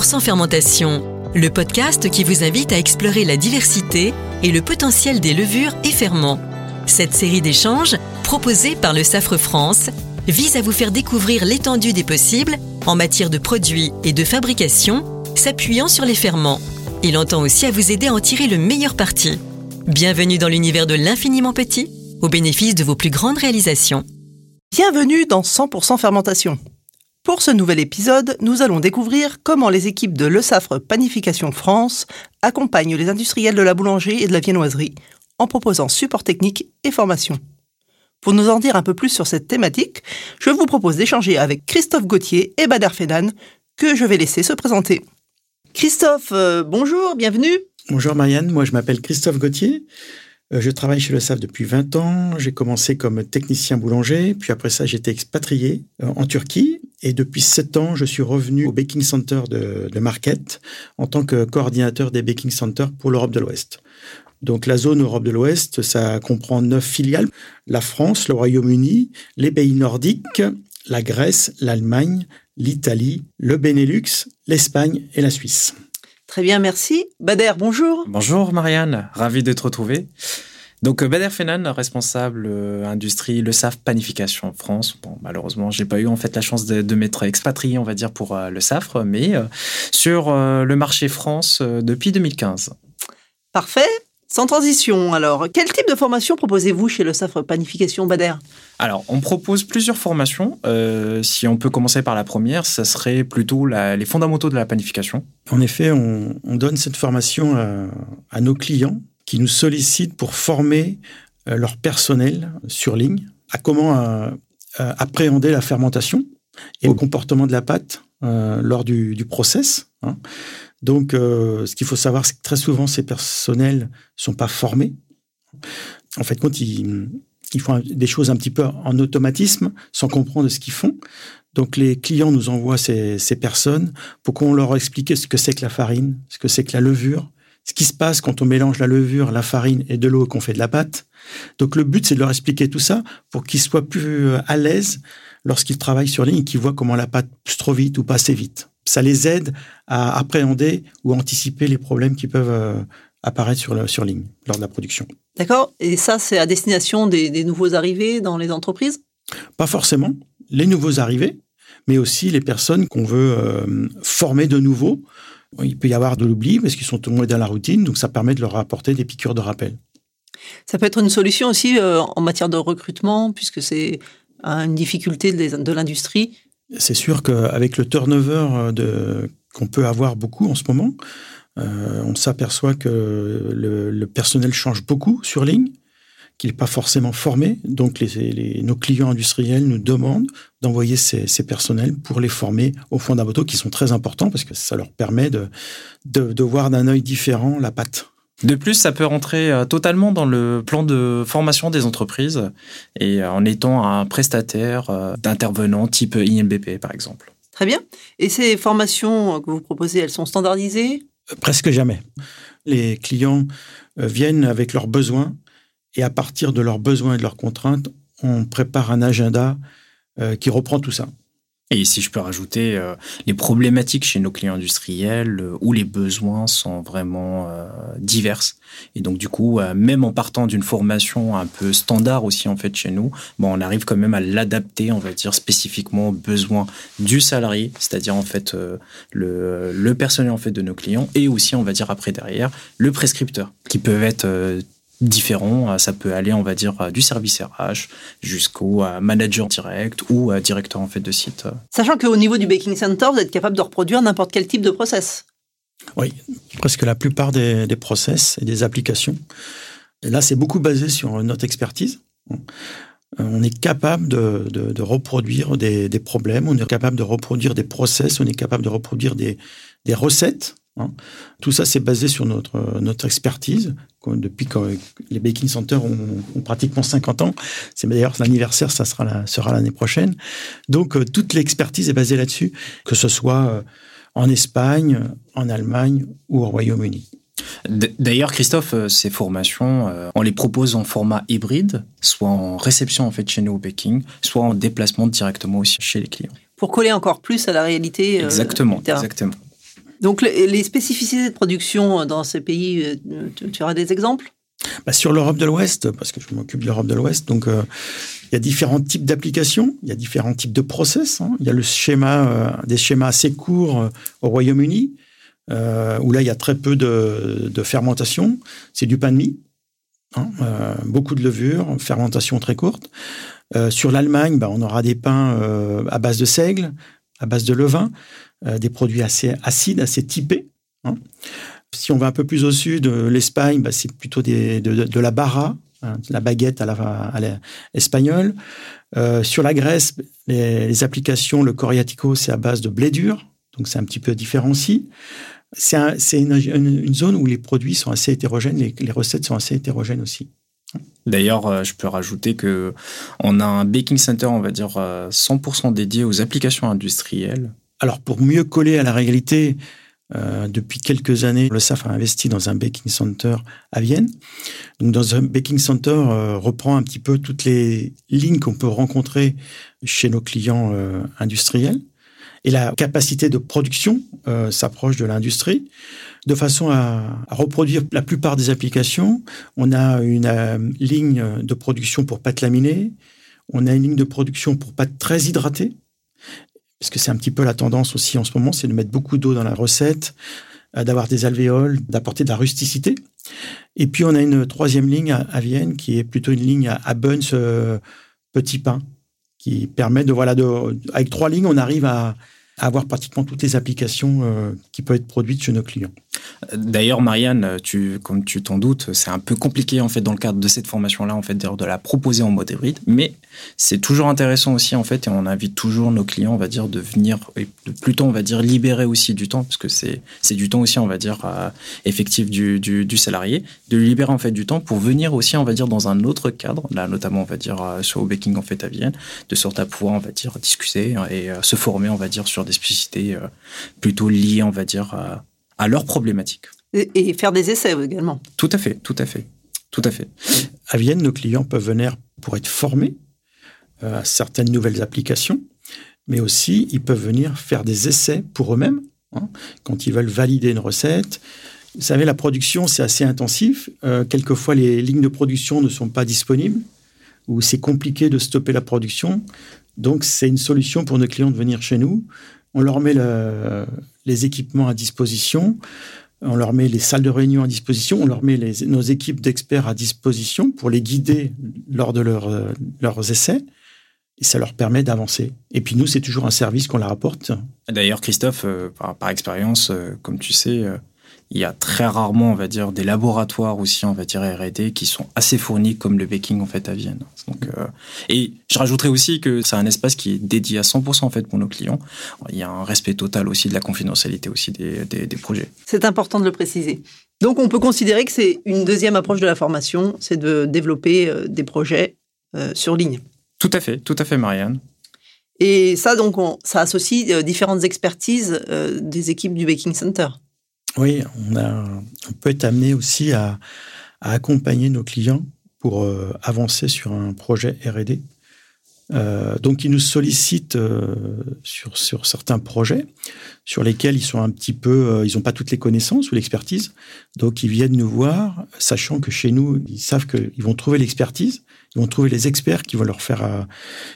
100% fermentation, le podcast qui vous invite à explorer la diversité et le potentiel des levures et ferments. Cette série d'échanges, proposée par le Safre France, vise à vous faire découvrir l'étendue des possibles en matière de produits et de fabrication, s'appuyant sur les ferments. Il entend aussi à vous aider à en tirer le meilleur parti. Bienvenue dans l'univers de l'infiniment petit, au bénéfice de vos plus grandes réalisations. Bienvenue dans 100% fermentation. Pour ce nouvel épisode, nous allons découvrir comment les équipes de Le Safre Panification France accompagnent les industriels de la boulangerie et de la viennoiserie en proposant support technique et formation. Pour nous en dire un peu plus sur cette thématique, je vous propose d'échanger avec Christophe Gauthier et Bader Fenan, que je vais laisser se présenter. Christophe, euh, bonjour, bienvenue. Bonjour Marianne, moi je m'appelle Christophe Gauthier. Euh, je travaille chez Le SAF depuis 20 ans. J'ai commencé comme technicien boulanger, puis après ça, j'ai été expatrié euh, en Turquie. Et depuis 7 ans, je suis revenu au Baking Center de, de Marquette en tant que coordinateur des Baking Centers pour l'Europe de l'Ouest. Donc la zone Europe de l'Ouest, ça comprend neuf filiales la France, le Royaume-Uni, les pays nordiques, la Grèce, l'Allemagne, l'Italie, le Benelux, l'Espagne et la Suisse. Très bien, merci. Bader, bonjour. Bonjour Marianne, ravi de te retrouver. Donc euh, Bader Fenan, responsable euh, industrie Le SAF Panification France. Bon, malheureusement, j'ai pas eu en fait la chance de, m'être expatrié, on va dire, pour euh, le SAFRE, mais sur le marché France depuis 2015. Parfait. Sans transition, alors, quel type de formation proposez-vous chez le SAFRE Panification Bader? Alors, on propose plusieurs formations. Euh, si on peut commencer par la première, ça serait plutôt les fondamentaux de la panification. En effet, on, donne cette formation à, nos clients qui nous sollicitent pour former euh, leur personnel sur ligne à comment euh, appréhender la fermentation et le comportement de la pâte lors du, process. Hein. Donc, ce qu'il faut savoir, c'est que très souvent, ces personnels sont pas formés. En fait, quand ils, ils font des choses un petit peu en automatisme, sans comprendre ce qu'ils font. Donc les clients nous envoient ces, personnes pour qu'on leur explique ce que c'est que la farine, ce que c'est que la levure, ce qui se passe quand on mélange la levure, la farine et de l'eau et qu'on fait de la pâte. Donc le but, c'est de leur expliquer tout ça pour qu'ils soient plus euh, à l'aise lorsqu'ils travaillent sur ligne et qu'ils voient comment la pâte pousse trop vite ou pas assez vite. Ça les aide à appréhender ou anticiper les problèmes qui peuvent euh, apparaître sur, sur ligne lors de la production. D'accord Et ça, c'est à destination des, nouveaux arrivés dans les entreprises? Pas forcément. Les nouveaux arrivés, mais aussi les personnes qu'on veut euh, former de nouveau. Il peut y avoir de l'oubli parce qu'ils sont tombés dans la routine, donc ça permet de leur apporter des piqûres de rappel. Ça peut être une solution aussi euh, en matière de recrutement, puisque c'est une difficulté de l'industrie. C'est sûr qu'avec le turnover de, qu'on peut avoir beaucoup en ce moment, euh, on s'aperçoit que le, personnel change beaucoup sur ligne, qu'il n'est pas forcément formé. Donc, nos clients industriels nous demandent d'envoyer ces, personnels pour les former aux fondamentaux qui sont très importants parce que ça leur permet de, voir d'un œil différent la pâte. De plus, ça peut rentrer euh, totalement dans le plan de formation des entreprises et euh, en étant un prestataire d'intervenants type IMBP, par exemple. Très bien. Et ces formations que vous proposez, elles sont standardisées? Presque jamais. Les clients euh, viennent avec leurs besoins et à partir de leurs besoins et de leurs contraintes, on prépare un agenda euh, qui reprend tout ça. Et si je peux rajouter, euh, les problématiques chez nos clients industriels euh, où les besoins sont vraiment euh, divers. Et donc du coup, même en partant d'une formation un peu standard aussi en fait chez nous, bon, on arrive quand même à l'adapter, on va dire spécifiquement aux besoins du salarié, c'est-à-dire en fait le, le personnel en fait de nos clients et aussi on va dire après derrière le prescripteur qui peuvent être différents. Euh, ça peut aller, on va dire, euh, du service RH jusqu'au euh, manager direct ou directeur en fait de site. Sachant qu'au niveau du baking center, vous êtes capable de reproduire n'importe quel type de process. Oui, presque la plupart des, process et des applications. Et là, c'est beaucoup basé sur notre expertise. On est capable de, reproduire des, problèmes, on est capable de reproduire des process, on est capable de reproduire des, des recettes Hein. Tout ça, c'est basé sur notre, notre expertise. Depuis que les baking centers ont, pratiquement 50 ans, c'est d'ailleurs l'anniversaire, ça sera, sera l'année prochaine. Donc, euh, toute l'expertise est basée là-dessus, que ce soit euh, en Espagne, en Allemagne ou au Royaume-Uni. D'ailleurs, Christophe, euh, ces formations, on les propose en format hybride, soit en réception en fait chez nous au baking, soit en déplacement directement aussi chez les clients. Pour coller encore plus à la réalité. Exactement, exactement. Donc les spécificités de production dans ces pays, tu, auras des exemples? Bah, Sur l'Europe de l'Ouest, parce que je m'occupe de l'Europe de l'Ouest, donc il y a différents types d'applications, il y a différents types de process. Hein. Il y a le schéma, des schémas assez courts au Royaume-Uni, où là il y a très peu de, fermentation. C'est du pain de mie, hein, beaucoup de levure, fermentation très courte. Euh, sur l'Allemagne, bah, on aura des pains euh, à base de seigle, à base de levain, euh, des produits assez acides, assez typés. Hein. Si on va un peu plus au sud, l'Espagne, bah, c'est plutôt de, la barra, hein, la baguette à la, espagnole. sur la Grèce, les, applications, le coriatico, c'est à base de blé dur, donc c'est un petit peu différent aussi. C'est une, zone où les produits sont assez hétérogènes, les recettes sont assez hétérogènes aussi. D'ailleurs, euh, je peux rajouter que on a un baking center, on va dire 100% euh, dédié aux applications industrielles. Alors, pour mieux coller à la réalité, euh, depuis quelques années, le SAF a investi dans un baking center à Vienne. Donc, dans un baking center, reprend un petit peu toutes les lignes qu'on peut rencontrer chez nos clients industriels. Et la capacité de production s'approche de l'industrie de façon à, reproduire la plupart des applications. On a une euh, ligne de production pour pâte laminée, on a une ligne de production pour pâte très hydratée, parce que c'est un petit peu la tendance aussi en ce moment, c'est de mettre beaucoup d'eau dans la recette, euh, d'avoir des alvéoles, d'apporter de la rusticité. Et puis on a une troisième ligne à, Vienne qui est plutôt une ligne à, Buns euh, petit pain, qui permet de voilà de, avec trois lignes on arrive à, avoir pratiquement toutes les applications euh, qui peuvent être produites chez nos clients. D'ailleurs, Marianne, tu, comme tu t'en doutes, c'est un peu compliqué en fait dans le cadre de cette formation-là, en fait, de la proposer en mode hybride, mais c'est toujours intéressant aussi en fait, et on invite toujours nos clients, on va dire, de venir, et de plutôt, on va dire, libérer aussi du temps, parce que c'est c'est du temps aussi, on va dire, euh, effectif du, du, du, salarié, de libérer en fait du temps pour venir aussi, on va dire, dans un autre cadre, là notamment, on va dire, euh, sur baking en fait à Vienne, de sorte à pouvoir, on va dire, discuter et se former, on va dire, sur des spécificités plutôt liées, on va dire, à leurs problématiques. Et, faire des essais également. Tout à fait, tout à fait, tout à fait. À Vienne, nos clients peuvent venir pour être formés euh, à certaines nouvelles applications, mais aussi ils peuvent venir faire des essais pour eux-mêmes hein, quand ils veulent valider une recette. Vous savez, la production, c'est assez intensif. Euh, quelquefois, les lignes de production ne sont pas disponibles ou c'est compliqué de stopper la production. Donc, c'est une solution pour nos clients de venir chez nous on leur met les équipements à disposition, on leur met les salles de réunion à disposition, on leur met nos équipes d'experts à disposition pour les guider lors de leurs essais. Et ça leur permet d'avancer. Et puis nous, c'est toujours un service qu'on leur apporte. D'ailleurs, Christophe, euh, par, expérience, euh, comme tu sais, euh, il y a très rarement, on va dire, des laboratoires aussi, on va dire R&D, qui sont assez fournis comme le baking en fait à Vienne. Donc, euh, et je rajouterais aussi que c'est un espace qui est dédié à 100% en fait pour nos clients. Il y a un respect total aussi de la confidentialité aussi des, des, projets. C'est important de le préciser. Donc, on peut considérer que c'est une deuxième approche de la formation, c'est de développer euh, des projets euh, sur ligne. Tout à fait, tout à fait, Marianne. Et ça, donc, ça associe différentes expertises des équipes du Baking Center. Oui, on, peut être amené aussi à, accompagner nos clients pour euh, avancer sur un projet R&D. Euh, donc, ils nous sollicitent euh, sur, sur certains projets sur lesquels ils sont un petit peu, ils n'ont pas toutes les connaissances ou l'expertise. Donc, ils viennent nous voir, sachant que chez nous, ils savent qu'ils vont trouver l'expertise, ils vont trouver les experts qui vont leur faire,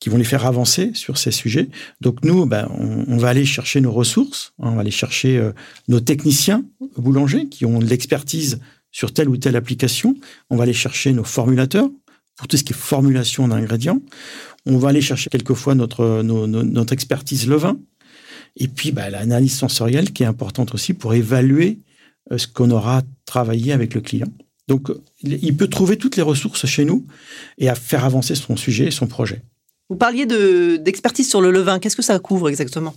qui vont les faire avancer sur ces sujets. Donc, nous, ben, on, va aller chercher nos ressources, hein, on va aller chercher nos techniciens boulangers qui ont de l'expertise sur telle ou telle application. On va aller chercher nos formulateurs pour tout ce qui est formulation d'ingrédients. On va aller chercher quelquefois notre, notre expertise levain. Et puis, bah, l'analyse sensorielle qui est importante aussi pour évaluer euh, ce qu'on aura travaillé avec le client. Donc, il peut trouver toutes les ressources chez nous et à faire avancer son sujet et son projet. Vous parliez d'expertise sur le levain. Qu'est-ce que ça couvre exactement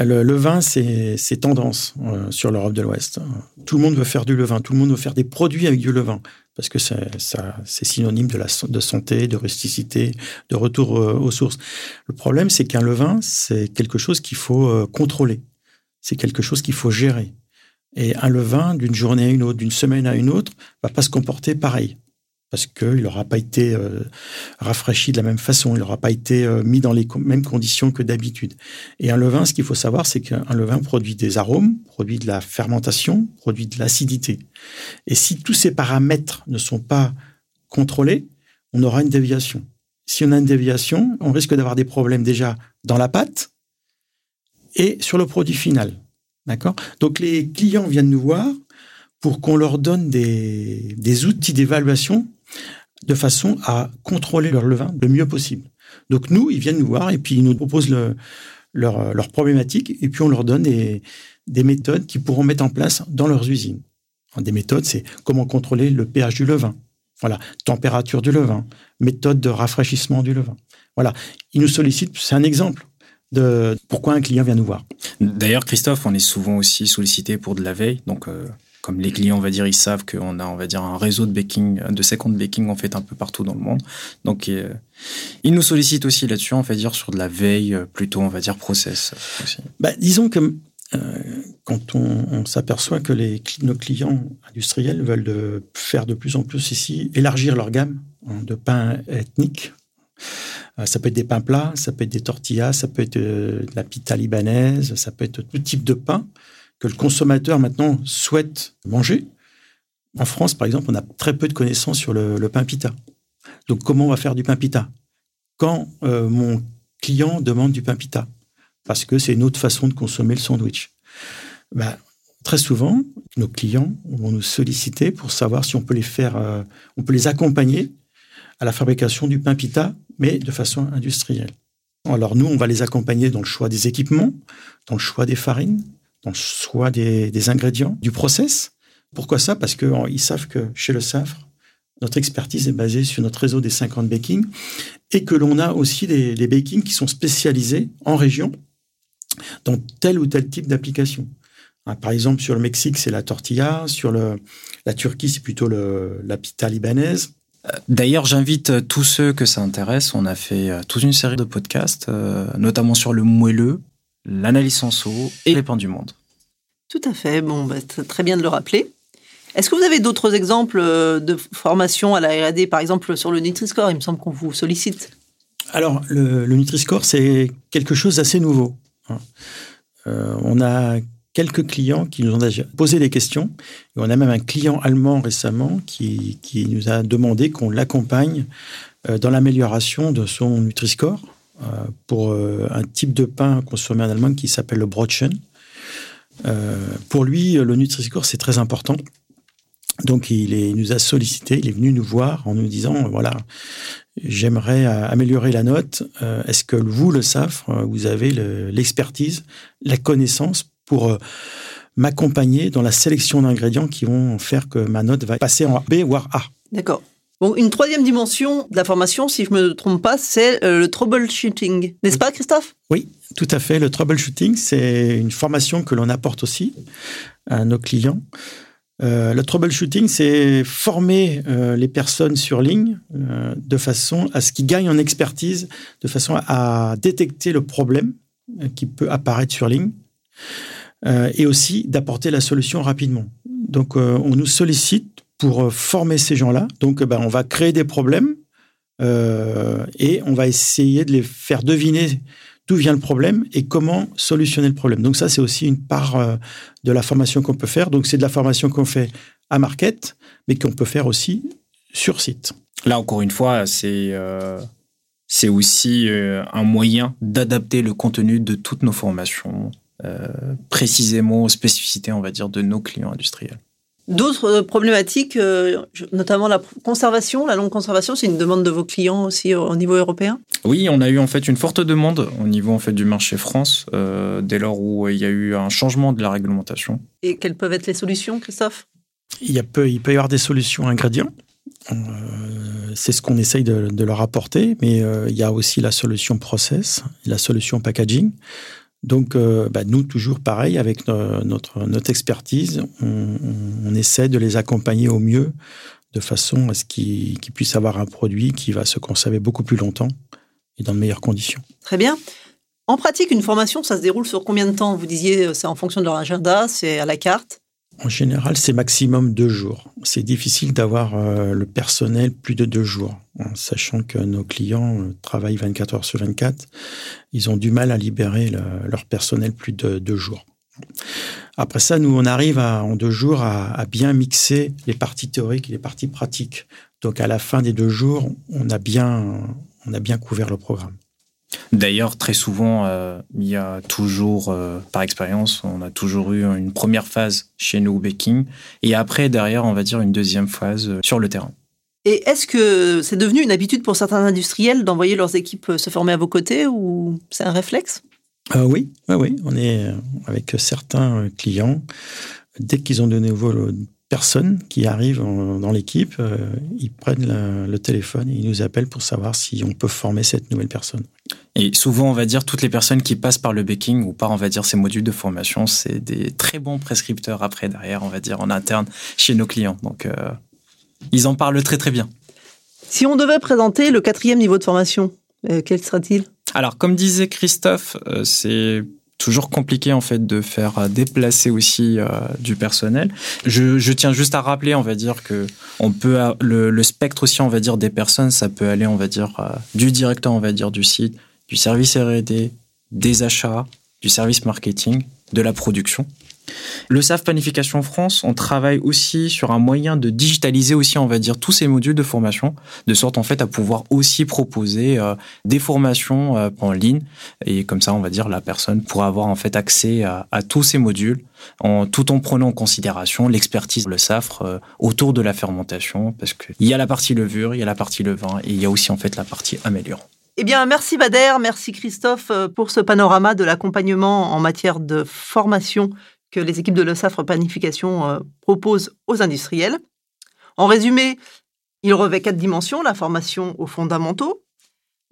le, le, vin, c'est tendance euh, sur l'Europe de l'Ouest. Tout le monde veut faire du levain, tout le monde veut faire des produits avec du levain, parce que c'est synonyme de, la, de santé, de rusticité, de retour euh, aux sources. Le problème, c'est qu'un levain, c'est quelque chose qu'il faut euh, contrôler, c'est quelque chose qu'il faut gérer. Et un levain, d'une journée à une autre, d'une semaine à une autre, va pas se comporter pareil. Parce qu'il n'aura pas été euh, rafraîchi de la même façon, il n'aura pas été euh, mis dans les mêmes conditions que d'habitude. Et un levain, ce qu'il faut savoir, c'est qu'un levain produit des arômes, produit de la fermentation, produit de l'acidité. Et si tous ces paramètres ne sont pas contrôlés, on aura une déviation. Si on a une déviation, on risque d'avoir des problèmes déjà dans la pâte et sur le produit final. D'accord? Donc les clients viennent nous voir pour qu'on leur donne des, des outils d'évaluation de façon à contrôler leur levain le mieux possible. Donc nous, ils viennent nous voir et puis ils nous proposent le, leur, leur problématique et puis on leur donne des, des méthodes qu'ils pourront mettre en place dans leurs usines. Des méthodes, c'est comment contrôler le pH du levain. Voilà, température du levain, méthode de rafraîchissement du levain. Voilà, ils nous sollicitent, c'est un exemple de pourquoi un client vient nous voir. D'ailleurs, Christophe, on est souvent aussi sollicité pour de la veille, donc euh, comme les clients, on va dire, ils savent qu'on a, on va dire, un réseau de baking, de second baking en fait un peu partout dans le monde. Donc, euh, ils nous sollicitent aussi là-dessus, on va dire, sur de la veille, euh, plutôt, on va dire, process. Bah, disons que euh, quand on, s'aperçoit que nos clients industriels veulent faire de plus en plus ici, élargir leur gamme de pains ethniques, ça peut être des pains plats, ça peut être des tortillas, ça peut être de la pita libanaise, ça peut être tout type de pain que le consommateur maintenant souhaite manger. En France, par exemple, on a très peu de connaissances sur le, pain pita. Donc, comment on va faire du pain pita? Quand euh, mon client demande du pain pita, parce que c'est une autre façon de consommer le sandwich. Ben, très souvent, nos clients vont nous solliciter pour savoir si on peut les faire, euh, on peut les accompagner à la fabrication du pain pita, mais de façon industrielle. Alors nous, on va les accompagner dans le choix des équipements, dans le choix des farines, dans le choix des, ingrédients, du process. Pourquoi ça? Parce qu'ils savent que chez le Safre, notre expertise est basée sur notre réseau des 50 bakings et que l'on a aussi des, des bakings qui sont spécialisés en région dans tel ou tel type d'application. Hein, par exemple, sur le Mexique, c'est la tortilla. Sur le, la Turquie, c'est plutôt le, la pita libanaise. D'ailleurs, j'invite euh, tous ceux que ça intéresse. On a fait euh, toute une série de podcasts, euh, notamment sur le moelleux, l'analyse senso et les pains du monde. Tout à fait. Bon, bah, très bien de le rappeler. Est-ce que vous avez d'autres exemples euh, de formation à la R&D, par exemple sur le Nutri-Score? Il me semble qu'on vous sollicite. Alors, le, Nutri-Score, c'est quelque chose d'assez nouveau. Hein. Euh, on a quelques clients qui nous ont déjà posé des questions. Et on a même un client allemand récemment qui, qui nous a demandé qu'on l'accompagne euh, dans l'amélioration de son Nutri-Score pour un type de pain consommé en Allemagne qui s'appelle le Brotchen. Euh, pour lui, le Nutri-Score, c'est très important. Donc, il, nous a sollicité, il est venu nous voir en nous disant, voilà, j'aimerais améliorer la note. Euh, est-ce que vous, le SAF, vous avez l'expertise, la connaissance pour euh, m'accompagner dans la sélection d'ingrédients qui vont faire que ma note va passer en B, voire A? D'accord. Une troisième dimension de la formation, si je ne me trompe pas, c'est le troubleshooting. N'est-ce pas, Christophe? Oui, tout à fait. Le troubleshooting, c'est une formation que l'on apporte aussi à nos clients. Euh, le troubleshooting, c'est former euh, les personnes sur ligne euh, de façon à ce qu'ils gagnent en expertise, de façon à, détecter le problème qui peut apparaître sur ligne et aussi d'apporter la solution rapidement. Donc, on nous sollicite pour former ces gens-là. Donc, ben, on va créer des problèmes et on va essayer de les faire deviner d'où vient le problème et comment solutionner le problème. Donc ça, c'est aussi une part euh, de la formation qu'on peut faire. Donc c'est de la formation qu'on fait à market, mais qu'on peut faire aussi sur site. Là, encore une fois, c'est euh, c'est aussi euh, un moyen d'adapter le contenu de toutes nos formations précisément aux spécificités, on va dire, de nos clients industriels. D'autres euh, problématiques, euh, notamment la conservation, la longue conservation, c'est une demande de vos clients aussi au niveau européen? Oui, on a eu en fait une forte demande au niveau en fait du marché France euh, dès lors où il y a eu un changement de la réglementation. Et quelles peuvent être les solutions, Christophe? Il, y a peu, il peut y avoir des solutions ingrédients. c'est ce qu'on essaye de, de, leur apporter, mais il y a aussi la solution process, la solution packaging. Donc, euh, bah, nous, toujours pareil, avec notre, expertise, on, essaie de les accompagner au mieux de façon à ce qu'ils puissent avoir un produit qui va se conserver beaucoup plus longtemps et dans de meilleures conditions. Très bien. En pratique, une formation, ça se déroule sur combien de temps? Vous disiez, euh, c'est en fonction de leur agenda, c'est à la carte En général, c'est maximum deux jours. C'est difficile d'avoir euh, le personnel plus de deux jours, en sachant que nos clients euh, travaillent 24 heures sur 24. Ils ont du mal à libérer leur personnel plus de deux jours. Après ça, nous, on arrive en deux jours à, bien mixer les parties théoriques et les parties pratiques. Donc, à la fin des deux jours, on a bien, on a bien couvert le programme. D'ailleurs, très souvent, euh, il y a toujours, euh, par expérience, on a toujours eu une première phase chez nous au baking, et après, derrière, on va dire une deuxième phase euh, sur le terrain. Et est-ce que c'est devenu une habitude pour certains industriels d'envoyer leurs équipes se former à vos côtés, ou c'est un réflexe? Oui, oui, on est avec certains clients. Dès qu'ils ont de nouveaux personnes qui arrivent dans l'équipe, ils prennent le téléphone et ils nous appellent pour savoir si on peut former cette nouvelle personne. Et souvent, on va dire, toutes les personnes qui passent par le baking ou par, on va dire, ces modules de formation, c'est des très bons prescripteurs après, derrière, on va dire, en interne chez nos clients. Donc, euh, ils en parlent très, très bien. Si on devait présenter le quatrième niveau de formation, euh, quel sera-t-il Alors, comme disait Christophe, euh, c'est toujours compliqué en fait de faire déplacer aussi du personnel. Je, tiens juste à rappeler, on va dire que on peut le, spectre aussi, on va dire des personnes, ça peut aller, on va dire du directeur, on va dire du site, du service R&D, des achats, du service marketing, de la production. Le SAF Planification France, on travaille aussi sur un moyen de digitaliser aussi, on va dire, tous ces modules de formation, de sorte en fait à pouvoir aussi proposer euh, des formations euh, en ligne. Et comme ça, on va dire, la personne pourra avoir en fait accès à, tous ces modules, tout en prenant en considération l'expertise le SAFRE euh, autour de la fermentation, parce qu'il y a la partie levure, il y a la partie levain, et il y a aussi en fait la partie améliorant. Eh bien, merci Bader, merci Christophe pour ce panorama de l'accompagnement en matière de formation que les équipes de l'ESAFRE Planification euh, proposent aux industriels. En résumé, il revêt quatre dimensions, la formation aux fondamentaux,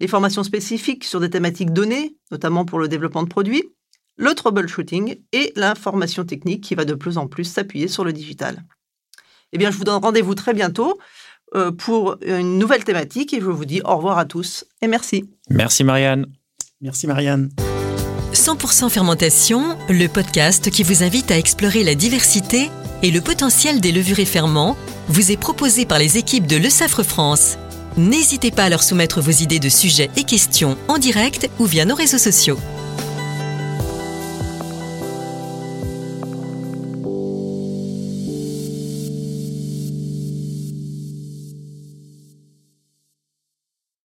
les formations spécifiques sur des thématiques données, notamment pour le développement de produits, le troubleshooting et l'information technique qui va de plus en plus s'appuyer sur le digital. Eh bien, je vous donne rendez-vous très bientôt euh, pour une nouvelle thématique et je vous dis au revoir à tous et merci. Merci Marianne. Merci Marianne. 100% fermentation, le podcast qui vous invite à explorer la diversité et le potentiel des levures et ferments, vous est proposé par les équipes de Le Safre France. N'hésitez pas à leur soumettre vos idées de sujets et questions en direct ou via nos réseaux sociaux.